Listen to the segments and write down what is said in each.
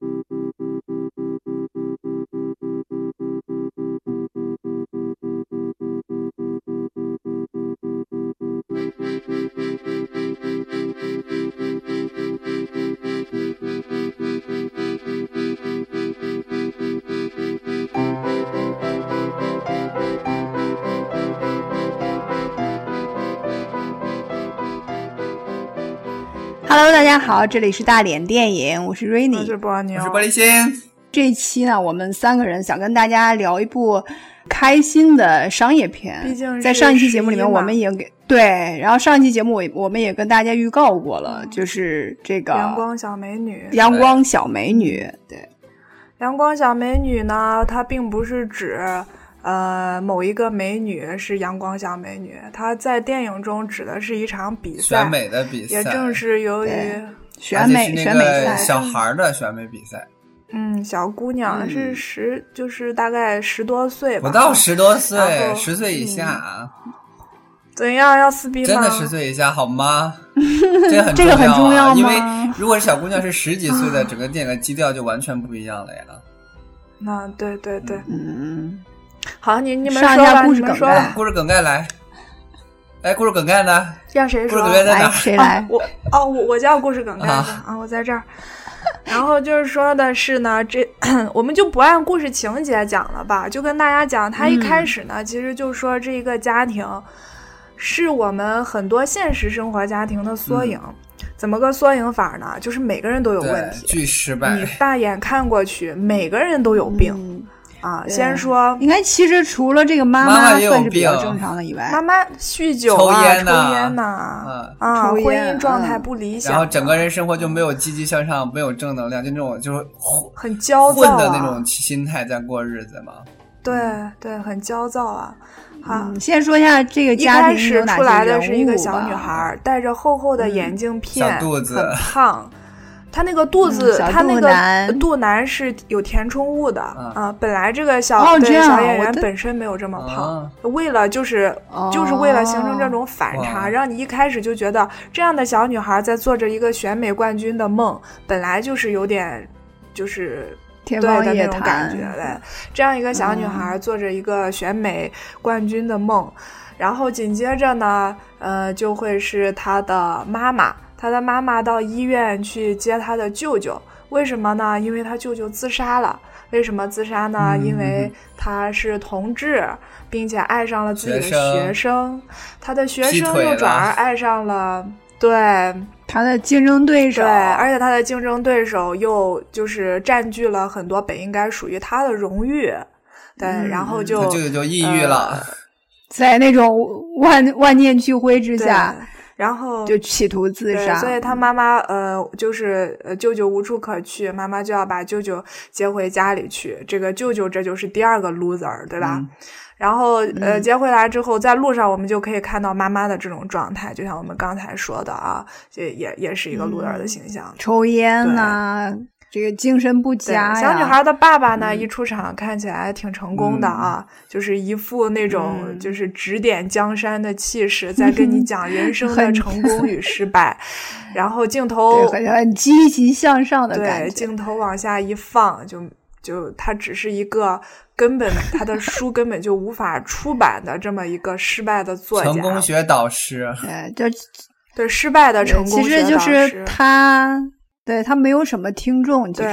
Thank you. Hello，大家好，这里是大脸电影，我是 Rainy，我是波妞，我是玻璃心。这一期呢，我们三个人想跟大家聊一部开心的商业片。毕竟在上一期节目里面，我们已经给对，然后上一期节目我我们也跟大家预告过了，就是这个阳光小美女。阳光小美女，对，阳光小美女呢，它并不是指。呃，某一个美女是阳光小美女，她在电影中指的是一场比赛，选美的比赛。也正是由于选美选美赛，小孩的选美比赛。嗯，小姑娘是十，就是大概十多岁吧，不到十多岁，十岁以下啊。怎样？要撕逼吗？真的十岁以下好吗？这很这个很重要因为如果是小姑娘是十几岁的，整个电影的基调就完全不一样了呀。那对对对，嗯。好，你你们说吧，故事梗概，故事梗概来。哎，故事梗概呢？让谁说？来，谁来？我哦，我我叫故事梗概啊，我在这儿。然后就是说的是呢，这 我们就不按故事情节讲了吧，就跟大家讲，他一开始呢，其实就说这一个家庭是我们很多现实生活家庭的缩影。怎么个缩影法呢？就是每个人都有问题，巨失败。你大眼看过去，每个人都有病。啊，先说，应该其实除了这个妈妈算是比较正常的以外，妈妈酗酒啊，抽烟呐，啊，婚姻状态不理想，然后整个人生活就没有积极向上，没有正能量，就那种就是很焦躁的那种心态在过日子嘛。对对，很焦躁啊。好，先说一下这个家庭始出来的是一个小女孩，戴着厚厚的眼镜片，肚子。很胖。他那个肚子，他那个肚腩是有填充物的啊。本来这个小对小演员本身没有这么胖，为了就是就是为了形成这种反差，让你一开始就觉得这样的小女孩在做着一个选美冠军的梦，本来就是有点就是对的那种感觉的。这样一个小女孩做着一个选美冠军的梦，然后紧接着呢，呃，就会是她的妈妈。他的妈妈到医院去接他的舅舅，为什么呢？因为他舅舅自杀了。为什么自杀呢？因为他是同志，并且爱上了自己的学生，他的学生又转而爱上了对。他的竞争对手，对，而且他的竞争对手又就是占据了很多本应该属于他的荣誉，对，然后就舅舅就抑郁了，在那种万万念俱灰之下。然后就企图自杀，所以他妈妈呃，就是呃，舅舅无处可去，妈妈就要把舅舅接回家里去。这个舅舅这就是第二个 loser，对吧？然后呃，接回来之后，在路上我们就可以看到妈妈的这种状态，就像我们刚才说的啊，也也也是一个 loser 的形象，抽烟呐。这个精神不佳小女孩的爸爸呢，一出场看起来挺成功的啊，就是一副那种就是指点江山的气势，在跟你讲人生 的成功与失败。然后镜头很积极向上的感觉，镜头往下一放，就就他只是一个根本他的书根本就无法出版的这么一个失败的作家，成功学导师。对，就对失败的成功学导师，其实就是他。对他没有什么听众，对。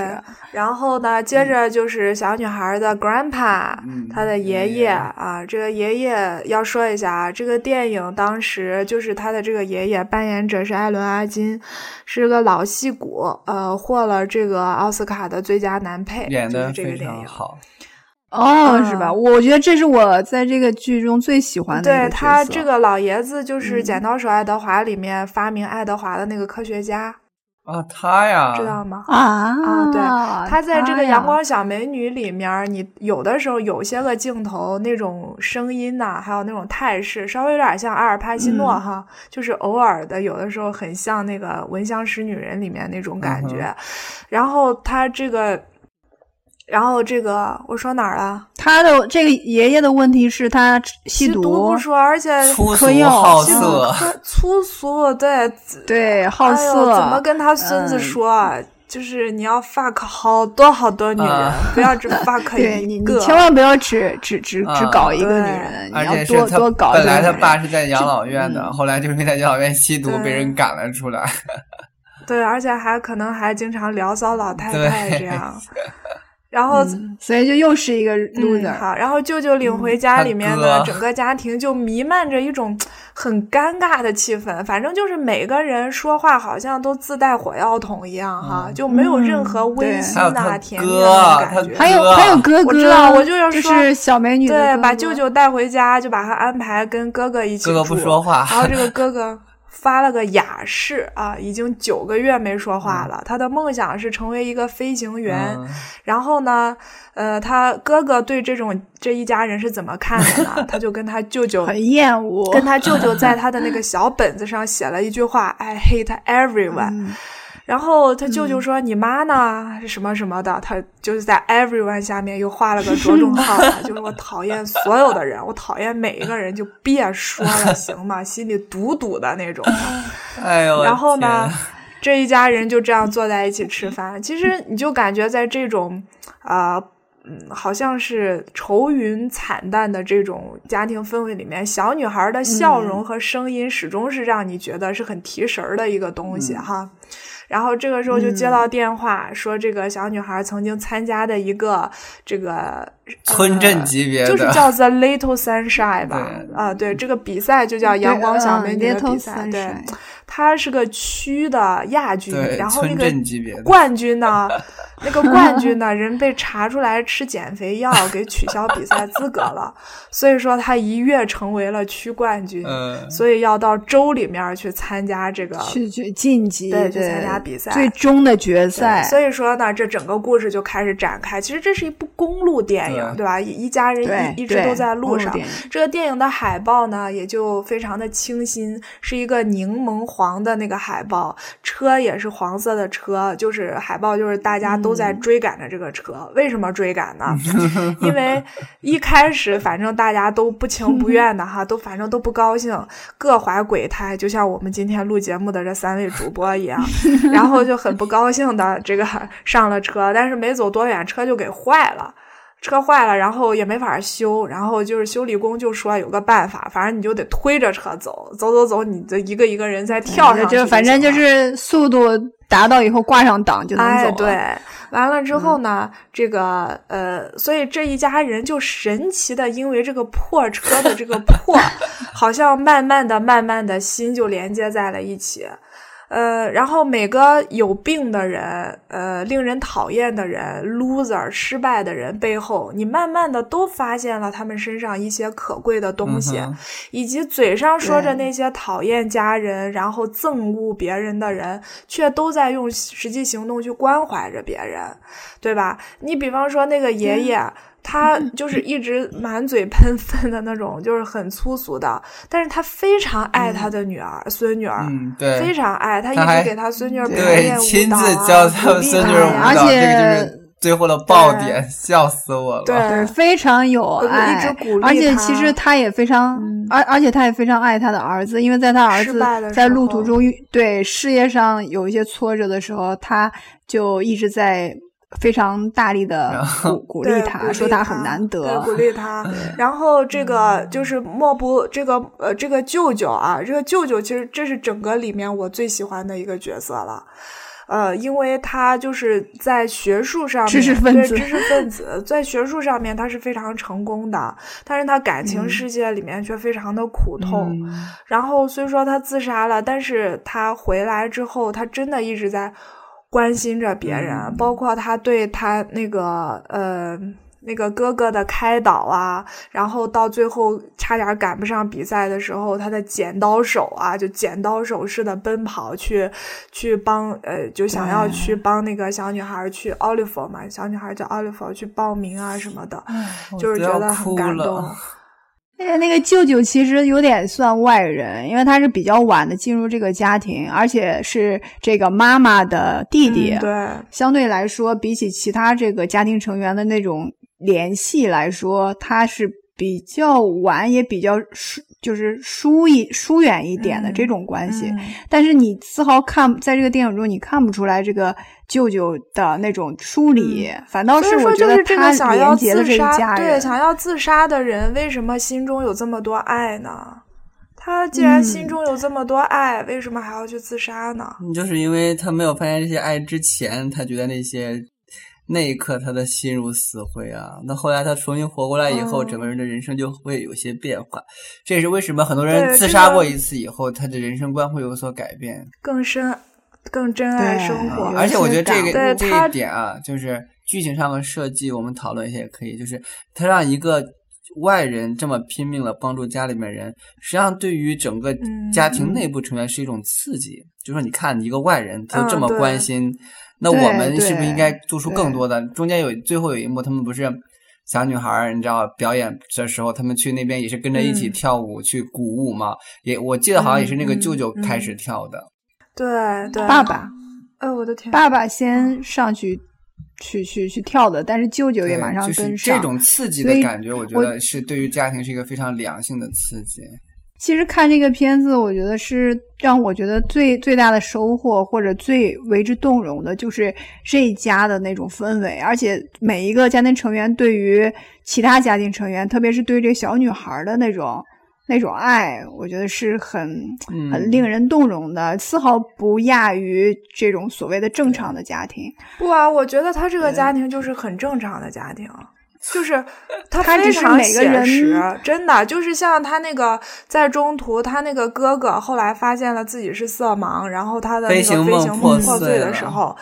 然后呢，接着就是小女孩的 grandpa，她的爷爷啊。这个爷爷要说一下啊，这个电影当时就是他的这个爷爷扮演者是艾伦阿金，是个老戏骨，呃，获了这个奥斯卡的最佳男配，演的非常好。哦，是吧？我觉得这是我在这个剧中最喜欢的。对他这个老爷子就是《剪刀手爱德华》里面发明爱德华的那个科学家。啊，他呀，知道吗？啊啊，对，他在这个《阳光小美女》里面，你有的时候有些个镜头那种声音呐，还有那种态势，稍微有点像阿尔帕西诺哈，就是偶尔的，有的时候很像那个《闻香识女人》里面那种感觉。然后他这个。然后这个我说哪儿了？他的这个爷爷的问题是他吸毒不说，而且粗俗好色，粗俗对对好色，怎么跟他孙子说？就是你要 fuck 好多好多女人，不要只 fuck 一个。你千万不要只只只只搞一个女人，你要多多搞。本来他爸是在养老院的，后来就是因为在养老院吸毒被人赶了出来。对，而且还可能还经常聊骚老太太这样。然后，所以就又是一个 loser。好，然后舅舅领回家里面的整个家庭就弥漫着一种很尴尬的气氛。反正就是每个人说话好像都自带火药桶一样，哈，就没有任何温馨啊、甜蜜的感觉。还有还有哥哥，我知道，我就要说，就是小美女对，把舅舅带回家，就把他安排跟哥哥一起住。哥哥不说话，然后这个哥哥。发了个雅士啊，已经九个月没说话了。他的梦想是成为一个飞行员。然后呢，呃，他哥哥对这种这一家人是怎么看的呢？他就跟他舅舅很厌恶，跟他舅舅在他的那个小本子上写了一句话：“I hate everyone。”然后他舅舅说：“你妈呢？什么什么的？”他就是在 everyone 下面又画了个着重号，就是我讨厌所有的人，我讨厌每一个人，就别说了，行吗？心里堵堵的那种。哎呦！然后呢，这一家人就这样坐在一起吃饭。其实你就感觉在这种啊，嗯，好像是愁云惨淡的这种家庭氛围里面，小女孩的笑容和声音始终是让你觉得是很提神儿的一个东西哈。然后这个时候就接到电话，说这个小女孩曾经参加的一个这个村镇级别的，就是叫 The Little Sunshine 吧？啊，对，这个比赛就叫阳光小美女的比赛，对。他是个区的亚军，然后那个冠军呢，那个冠军呢，人被查出来吃减肥药，给取消比赛资格了。所以说他一跃成为了区冠军，所以要到州里面去参加这个去去晋级，对，去参加比赛，最终的决赛。所以说呢，这整个故事就开始展开。其实这是一部公路电影，对吧？一家人一一直都在路上。这个电影的海报呢，也就非常的清新，是一个柠檬。黄的那个海报，车也是黄色的车，就是海报，就是大家都在追赶着这个车。为什么追赶呢？因为一开始反正大家都不情不愿的哈，都反正都不高兴，各怀鬼胎，就像我们今天录节目的这三位主播一样，然后就很不高兴的这个上了车，但是没走多远，车就给坏了。车坏了，然后也没法修，然后就是修理工就说有个办法，反正你就得推着车走，走走走，你这一个一个人再跳上去，就反正就是速度达到以后挂上档就能走。哎，对，完了之后呢，这个呃，所以这一家人就神奇的，因为这个破车的这个破，好像慢慢的、慢慢的心就连接在了一起。呃，然后每个有病的人，呃，令人讨厌的人，loser，失败的人背后，你慢慢的都发现了他们身上一些可贵的东西，以及嘴上说着那些讨厌家人，然后憎恶别人的人，却都在用实际行动去关怀着别人，对吧？你比方说那个爷爷。他就是一直满嘴喷粪的那种，就是很粗俗的，但是他非常爱他的女儿、孙女儿，对，非常爱他，一直给他孙女儿对亲自教他孙女儿舞蹈，这个就是最后的爆点，笑死我了。对，非常有爱，一直鼓励而且其实他也非常，而而且他也非常爱他的儿子，因为在他儿子在路途中对事业上有一些挫折的时候，他就一直在。非常大力的鼓鼓励他，说他很难得，鼓励他。然后这个就是莫不这个呃这个舅舅啊，这个舅舅其实这是整个里面我最喜欢的一个角色了。呃，因为他就是在学术上面，知识分子，知识分子在学术上面他是非常成功的，但是他感情世界里面却非常的苦痛。然后虽说他自杀了，但是他回来之后，他真的一直在。关心着别人，包括他对他那个呃那个哥哥的开导啊，然后到最后差点赶不上比赛的时候，他的剪刀手啊，就剪刀手似的奔跑去去帮呃，就想要去帮那个小女孩去 Oliver 嘛，小女孩叫 Oliver 去报名啊什么的，就是觉得很感动。那个那个舅舅其实有点算外人，因为他是比较晚的进入这个家庭，而且是这个妈妈的弟弟。对，相对来说，比起其他这个家庭成员的那种联系来说，他是比较晚，也比较就是疏一疏远一点的这种关系。但是你丝毫看在这个电影中你看不出来这个舅舅的那种疏离，反倒是我觉得他连接的这一家人。对，想要自杀的人为什么心中有这么多爱呢？他既然心中有这么多爱，为什么还要去自杀呢？就是因为他没有发现这些爱之前，他觉得那些那一刻他的心如死灰啊。那后来他重新活过来以后，整个人的人生就会有些变化。这也是为什么很多人自杀过一次以后，他的人生观会有所改变，更深、更珍爱生活。而且我觉得这个这一点啊，就是剧情上的设计，我们讨论一下也可以。就是他让一个。外人这么拼命了帮助家里面人，实际上对于整个家庭内部成员是一种刺激。就说你看一个外人都这么关心，那我们是不是应该做出更多的？中间有最后有一幕，他们不是小女孩，你知道表演的时候，他们去那边也是跟着一起跳舞去鼓舞嘛？也我记得好像也是那个舅舅开始跳的。对对，爸爸，哎我的天，爸爸先上去。去去去跳的，但是舅舅也马上跟上。这种刺激的感觉，我觉得是对于家庭是一个非常良性的刺激。其实看这个片子，我觉得是让我觉得最最大的收获，或者最为之动容的，就是这一家的那种氛围，而且每一个家庭成员对于其他家庭成员，特别是对这小女孩的那种。那种爱，我觉得是很很令人动容的，丝毫不亚于这种所谓的正常的家庭。不啊，我觉得他这个家庭就是很正常的家庭。就是 他非常写实，真的就是像他那个在中途，他那个哥哥后来发现了自己是色盲，然后他的那个飞行梦破碎的时候，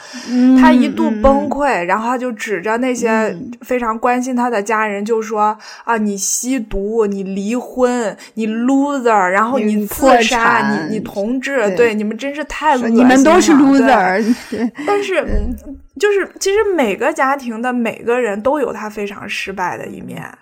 他一度崩溃，然后他就指着那些非常关心他的家人就说：“啊，你吸毒，你离婚，你 loser，然后你自杀，你你同志，对你们真是太恶心了，你们都是 loser。”但是。就是，其实每个家庭的每个人都有他非常失败的一面，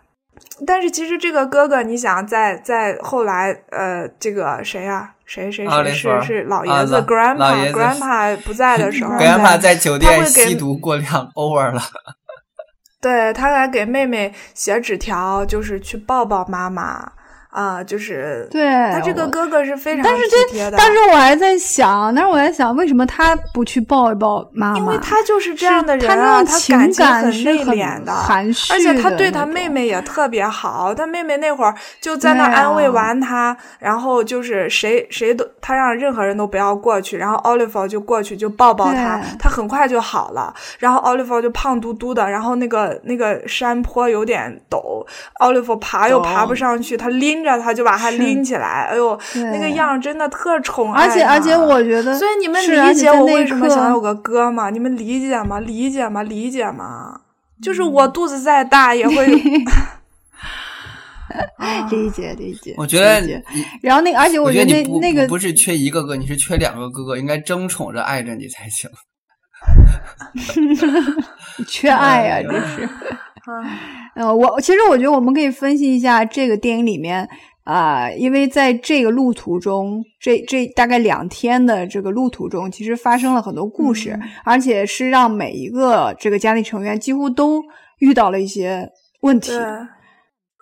但是其实这个哥哥，你想在在后来，呃，这个谁呀？谁谁谁是是老爷子？Grandpa Grandpa 不在的时候，Grandpa 在酒店吸毒过量，over 了。对他还给妹妹写纸条，就是去抱抱妈妈。啊，就是对他这个哥哥是非常但是这，但是我还在想，但是我在想，为什么他不去抱一抱妈妈？因为他就是这样的人啊，他情感很内敛的，含蓄，而且他对他妹妹也特别好。他妹妹那会儿就在那安慰完他，然后就是谁谁都他让任何人都不要过去，然后 Oliver 就过去就抱抱他，他很快就好了。然后 Oliver 就胖嘟嘟的，然后那个那个山坡有点陡，Oliver 爬又爬不上去，他拎。着他就把他拎起来，哎呦，那个样真的特宠爱。而且而且，我觉得，所以你们理解我为什么想有个哥吗？你们理解吗？理解吗？理解吗？就是我肚子再大也会 理解理解。我觉得，然后那而且我觉得那那个不是缺一个哥，你是缺两个哥哥，应该争宠着爱着你才行。缺爱呀，这是。呃，我其实我觉得我们可以分析一下这个电影里面啊，因为在这个路途中，这这大概两天的这个路途中，其实发生了很多故事，而且是让每一个这个家庭成员几乎都遇到了一些问题。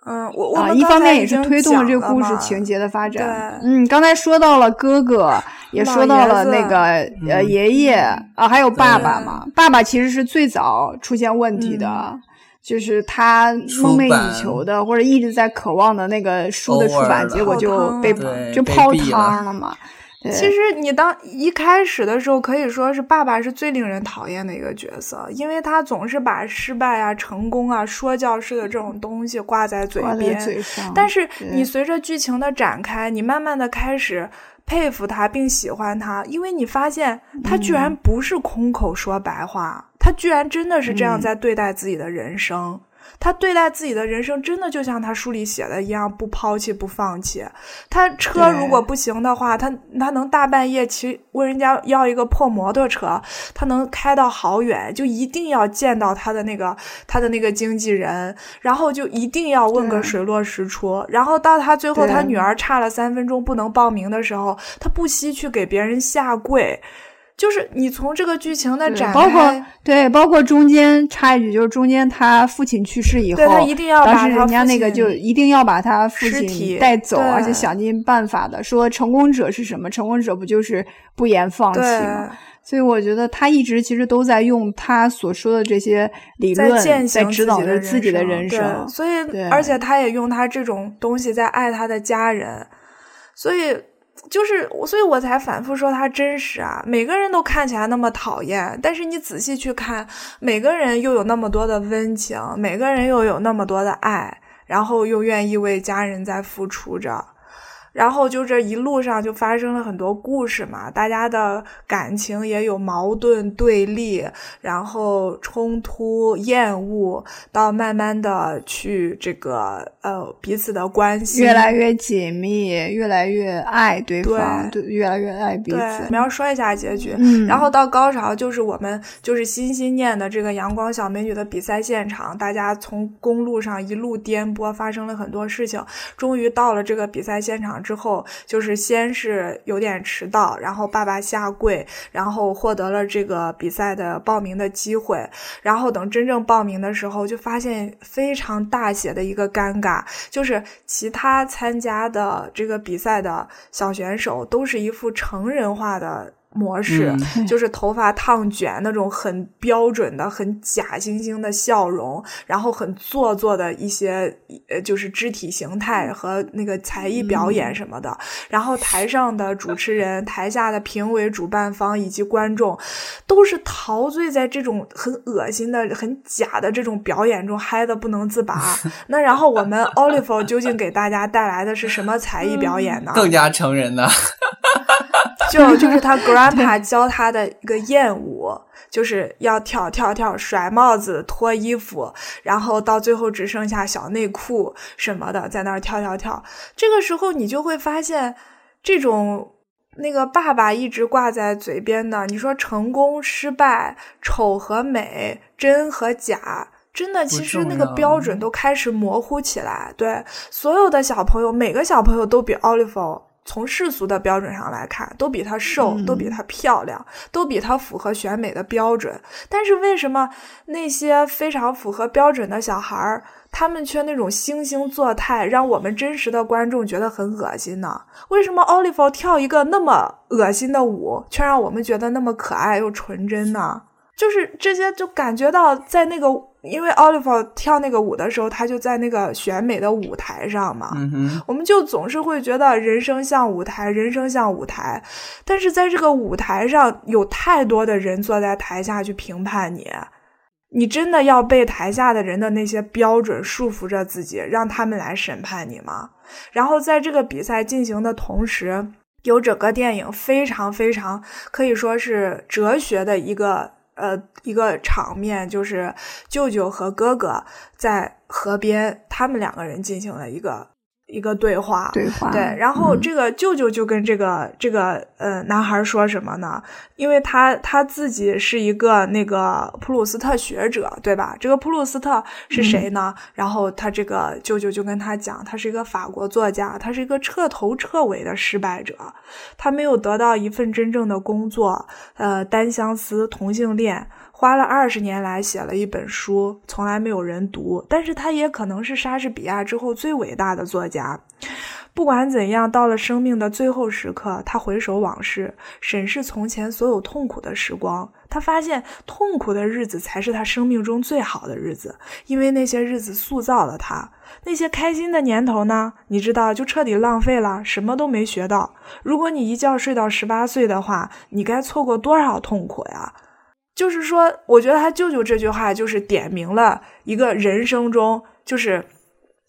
嗯，我啊，一方面也是推动了这个故事情节的发展。嗯，刚才说到了哥哥，也说到了那个呃爷爷啊，还有爸爸嘛。爸爸其实是最早出现问题的。就是他梦寐以求的，或者一直在渴望的那个书的出版，结果就被就泡汤了嘛。其实你当一开始的时候，可以说是爸爸是最令人讨厌的一个角色，因为他总是把失败啊、成功啊、说教式的这种东西挂在嘴边。但是你随着剧情的展开，你慢慢的开始佩服他并喜欢他，因为你发现他居然不是空口说白话。他居然真的是这样在对待自己的人生，他对待自己的人生真的就像他书里写的一样，不抛弃不放弃。他车如果不行的话，他他能大半夜骑问人家要一个破摩托车，他能开到好远，就一定要见到他的那个他的那个经纪人，然后就一定要问个水落石出。然后到他最后他女儿差了三分钟不能报名的时候，他不惜去给别人下跪。就是你从这个剧情的展开，包括对，包括中间插一句，就是中间他父亲去世以后，他一定要把人家那个就一定要把他父亲带走，而且想尽办法的说，成功者是什么？成功者不就是不言放弃吗？所以我觉得他一直其实都在用他所说的这些理论在指导着自己的人生。所以，而且他也用他这种东西在爱他的家人，所以。就是，所以我才反复说他真实啊。每个人都看起来那么讨厌，但是你仔细去看，每个人又有那么多的温情，每个人又有那么多的爱，然后又愿意为家人在付出着。然后就这一路上就发生了很多故事嘛，大家的感情也有矛盾对立，然后冲突、厌恶，到慢慢的去这个呃彼此的关系越来越紧密，越来越爱对方，对，越来越爱彼此。我们要说一下结局，然后到高潮就是我们就是心心念的这个阳光小美女的比赛现场，大家从公路上一路颠簸，发生了很多事情，终于到了这个比赛现场。之后就是先是有点迟到，然后爸爸下跪，然后获得了这个比赛的报名的机会，然后等真正报名的时候，就发现非常大写的一个尴尬，就是其他参加的这个比赛的小选手都是一副成人化的。模式就是头发烫卷那种很标准的、很假惺惺的笑容，然后很做作的一些呃，就是肢体形态和那个才艺表演什么的。然后台上的主持人、台下的评委、主办方以及观众，都是陶醉在这种很恶心的、很假的这种表演中，嗨的不能自拔。那然后我们 Oliver 究竟给大家带来的是什么才艺表演呢？更加成人呢？就就是他 grandpa 教他的一个艳舞，就是要跳跳跳，甩帽子，脱衣服，然后到最后只剩下小内裤什么的，在那儿跳跳跳。这个时候你就会发现，这种那个爸爸一直挂在嘴边的，你说成功失败，丑和美，真和假，真的其实那个标准都开始模糊起来。对所有的小朋友，每个小朋友都比 Oliver。从世俗的标准上来看，都比她瘦，都比她漂亮，都比她符合选美的标准。但是为什么那些非常符合标准的小孩儿，他们却那种惺惺作态，让我们真实的观众觉得很恶心呢？为什么 Oliver 跳一个那么恶心的舞，却让我们觉得那么可爱又纯真呢？就是这些，就感觉到在那个。因为 Oliver 跳那个舞的时候，他就在那个选美的舞台上嘛，我们就总是会觉得人生像舞台，人生像舞台，但是在这个舞台上有太多的人坐在台下去评判你，你真的要被台下的人的那些标准束缚着自己，让他们来审判你吗？然后在这个比赛进行的同时，有整个电影非常非常可以说是哲学的一个。呃，一个场面就是舅舅和哥哥在河边，他们两个人进行了一个。一个对话，对话，对，然后这个舅舅就跟这个这个呃男孩说什么呢？因为他他自己是一个那个普鲁斯特学者，对吧？这个普鲁斯特是谁呢？然后他这个舅舅就跟他讲，他是一个法国作家，他是一个彻头彻尾的失败者，他没有得到一份真正的工作，呃，单相思，同性恋。花了二十年来写了一本书，从来没有人读。但是他也可能是莎士比亚之后最伟大的作家。不管怎样，到了生命的最后时刻，他回首往事，审视从前所有痛苦的时光，他发现痛苦的日子才是他生命中最好的日子，因为那些日子塑造了他。那些开心的年头呢？你知道，就彻底浪费了，什么都没学到。如果你一觉睡到十八岁的话，你该错过多少痛苦呀？就是说，我觉得他舅舅这句话就是点明了一个人生中，就是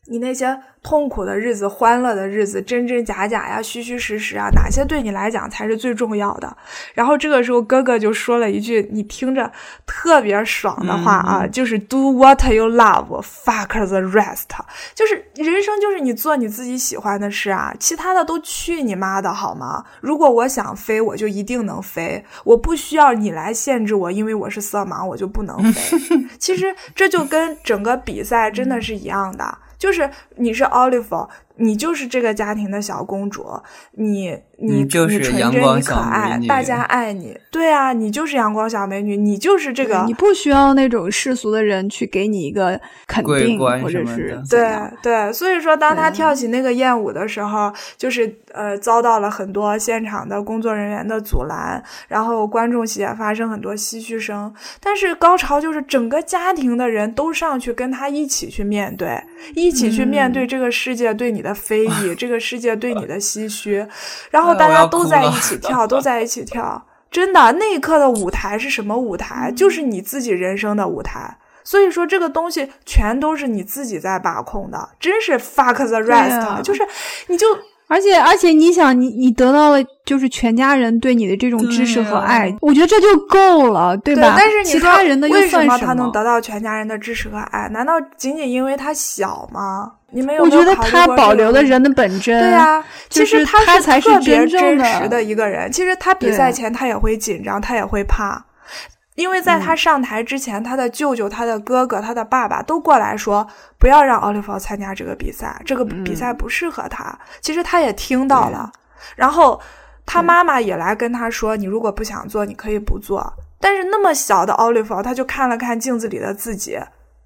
你那些。痛苦的日子，欢乐的日子，真真假假呀，虚虚实实啊，哪些对你来讲才是最重要的？然后这个时候，哥哥就说了一句你听着特别爽的话啊，就是 Do what you love, fuck the rest。就是人生就是你做你自己喜欢的事啊，其他的都去你妈的好吗？如果我想飞，我就一定能飞，我不需要你来限制我，因为我是色盲，我就不能飞。其实这就跟整个比赛真的是一样的。就是你是 Oliver，你就是这个家庭的小公主，你你就是纯真，你可爱，大家爱你。对啊，你就是阳光小美女，你就是这个。你不需要那种世俗的人去给你一个肯定，或者是对对。所以说，当他跳起那个艳舞的时候，就是呃，遭到了很多现场的工作人员的阻拦，然后观众席也发生很多唏嘘声。但是高潮就是整个家庭的人都上去跟他一起去面对，一起去面对这个世界对你的非议，这个世界对你的唏嘘。然后大家都在一起 跳，都在一起跳，真的，那一刻的舞台是什么舞台？就是你自己人生的舞台。所以说，这个东西全都是你自己在把控的，真是 fuck the rest，就是你就。而且而且，你想，你你得到了就是全家人对你的这种支持和爱，我觉得这就够了，对吧？但是其他人的为什么他能得到全家人的支持和爱？难道仅仅因为他小吗？你没有？我觉得他保留的人的本真。对呀，其实他才是真实的一个人。其实他比赛前他也会紧张，他也会怕。因为在他上台之前，他的舅舅、他的哥哥、他的爸爸都过来说，不要让奥利弗参加这个比赛，这个比赛不适合他。其实他也听到了，然后他妈妈也来跟他说，你如果不想做，你可以不做。但是那么小的奥利弗，他就看了看镜子里的自己，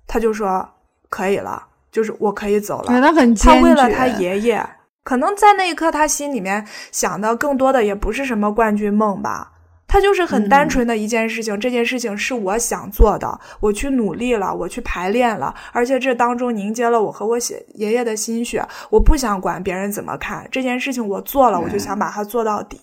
他就说可以了，就是我可以走了。他很他为了他爷爷，可能在那一刻他心里面想的更多的也不是什么冠军梦吧。他就是很单纯的一件事情，这件事情是我想做的，我去努力了，我去排练了，而且这当中凝结了我和我写爷爷的心血。我不想管别人怎么看这件事情，我做了，我就想把它做到底。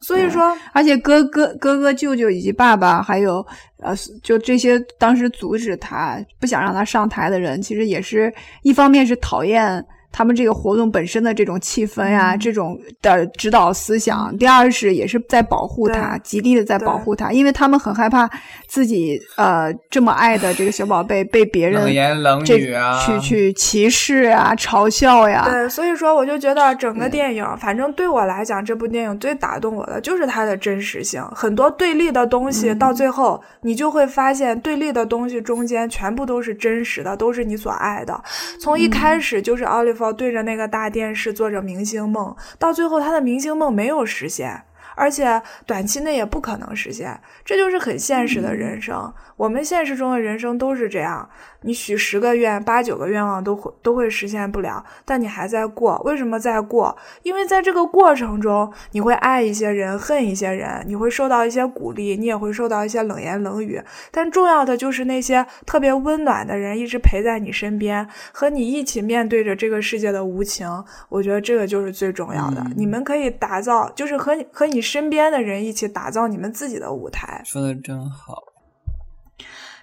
所以说，而且哥哥、哥哥、舅舅以及爸爸，还有呃，就这些当时阻止他、不想让他上台的人，其实也是一方面是讨厌。他们这个活动本身的这种气氛呀，这种的指导思想。第二是也是在保护他，极力的在保护他，因为他们很害怕自己呃这么爱的这个小宝贝 被别人冷言冷语啊，去去歧视啊，嘲笑呀。对，所以说我就觉得整个电影，反正对我来讲，这部电影最打动我的就是它的真实性。很多对立的东西，到最后你就会发现，对立的东西中间全部都是真实的，都是你所爱的。从一开始就是奥利。对着那个大电视做着明星梦，到最后他的明星梦没有实现，而且短期内也不可能实现，这就是很现实的人生。我们现实中的人生都是这样。你许十个愿，八九个愿望都会都会实现不了，但你还在过。为什么在过？因为在这个过程中，你会爱一些人，恨一些人，你会受到一些鼓励，你也会受到一些冷言冷语。但重要的就是那些特别温暖的人，一直陪在你身边，和你一起面对着这个世界的无情。我觉得这个就是最重要的。你们可以打造，就是和和你身边的人一起打造你们自己的舞台。说的真好，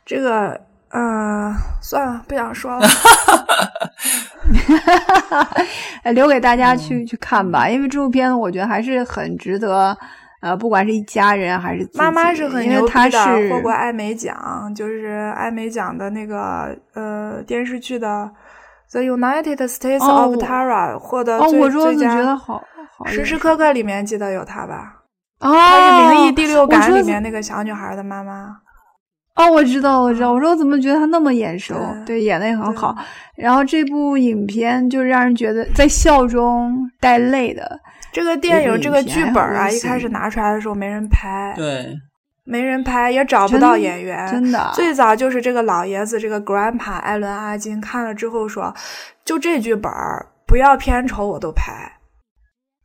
这个。嗯，算了，不想说了，留给大家去去看吧。因为这部片子，我觉得还是很值得。呃，不管是一家人还是妈妈是很牛逼的，获过艾美奖，就是艾美奖的那个呃电视剧的《The United States of Tara》获得最最佳。觉得好，时时刻刻里面记得有她吧？哦，她是《灵异第六感》里面那个小女孩的妈妈。哦，我知道，我知道。我说我怎么觉得她那么眼熟？对，演的也很好。然后这部影片就让人觉得在笑中带泪的。这个电影这个剧本啊，一开始拿出来的时候没人拍，对，没人拍，也找不到演员。真的，最早就是这个老爷子，这个 Grandpa 艾伦阿金看了之后说：“就这剧本不要片酬我都拍。”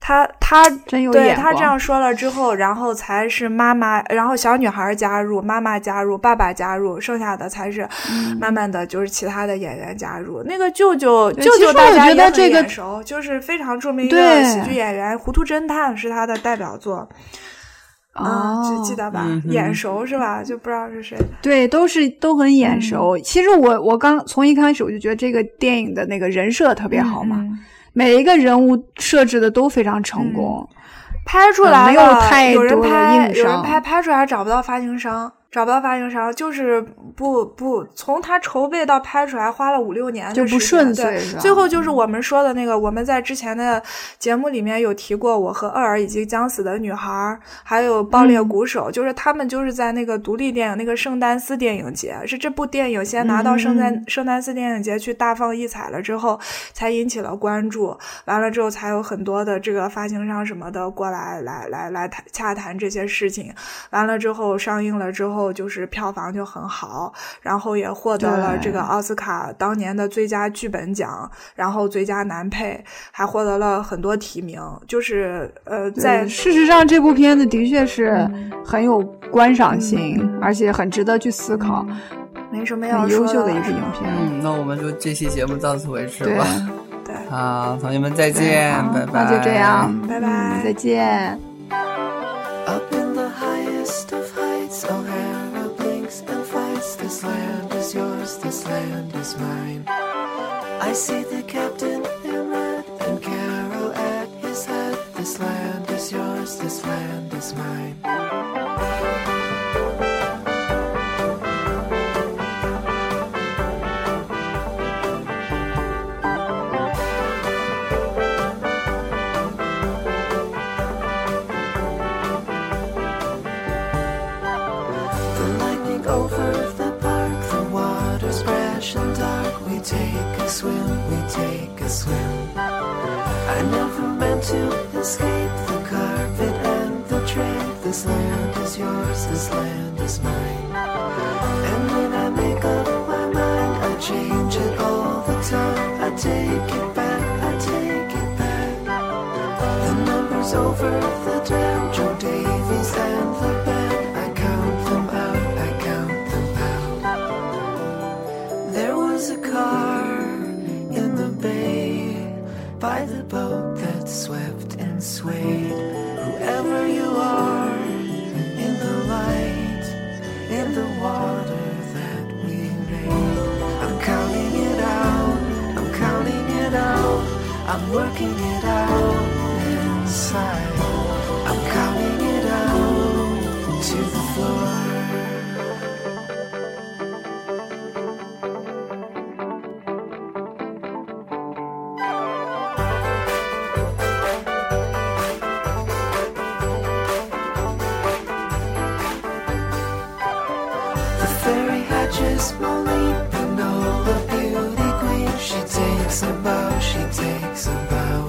他他对他这样说了之后，然后才是妈妈，然后小女孩加入，妈妈加入，爸爸加入，剩下的才是慢慢的就是其他的演员加入。那个舅舅舅舅大家也很眼熟，就是非常著名的喜剧演员《糊涂侦探》是他的代表作。啊，就记得吧？眼熟是吧？就不知道是谁。对，都是都很眼熟。其实我我刚从一开始我就觉得这个电影的那个人设特别好嘛。每一个人物设置的都非常成功，拍出来没有太多的硬伤。有人拍，拍出来找不到发行商，找不到发行商，就是不不从他筹备到拍出来花了五六年，就不顺遂。最后就是我们说的那个，我们在之前的节目里面有提过，我和厄尔以及将死的女孩，还有爆裂鼓手，就是他们就是在那个独立电影那个圣丹斯电影节，是这部电影先拿到圣丹圣丹斯电影节去大放异彩了之后，才引起了关注。完了之后，才有很多的这个发行商什么的过来来来来谈洽谈这些事情。完了之后上映了之后。后就是票房就很好，然后也获得了这个奥斯卡当年的最佳剧本奖，然后最佳男配，还获得了很多提名。就是呃，在事实上，这部片子的确是很有观赏性，而且很值得去思考。没什么要优秀的一部影片。嗯，那我们就这期节目到此为止吧。对，好，同学们再见，拜拜。那就这样，拜拜，再见。I see the captain in red and Carol at his head. This land is yours, this land is mine. Escape the carpet and the train. This land is yours, this land is mine. And when I make up my mind, I change it all the time. I take it back, I take it back. The numbers over the dam, fairy hatches Moline and all the beauty queen. She takes a bow, she takes a bow.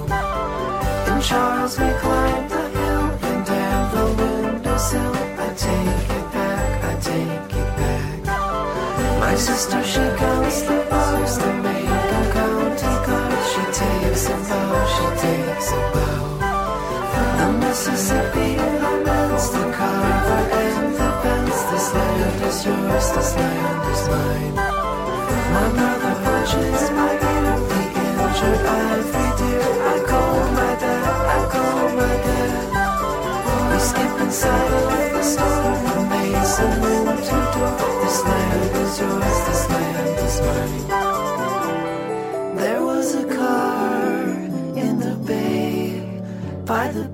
And Charles we climb the hill and down the windowsill. I take it back, I take it back. My sister, she counts the bars, the maid of county cards. She takes a bow, she takes a bow. Cause yours. is mine. My mother watches my injured I call my dad, I call my dad. We skip inside of the storm and This is yours, this is mine. There was a car in the bay by the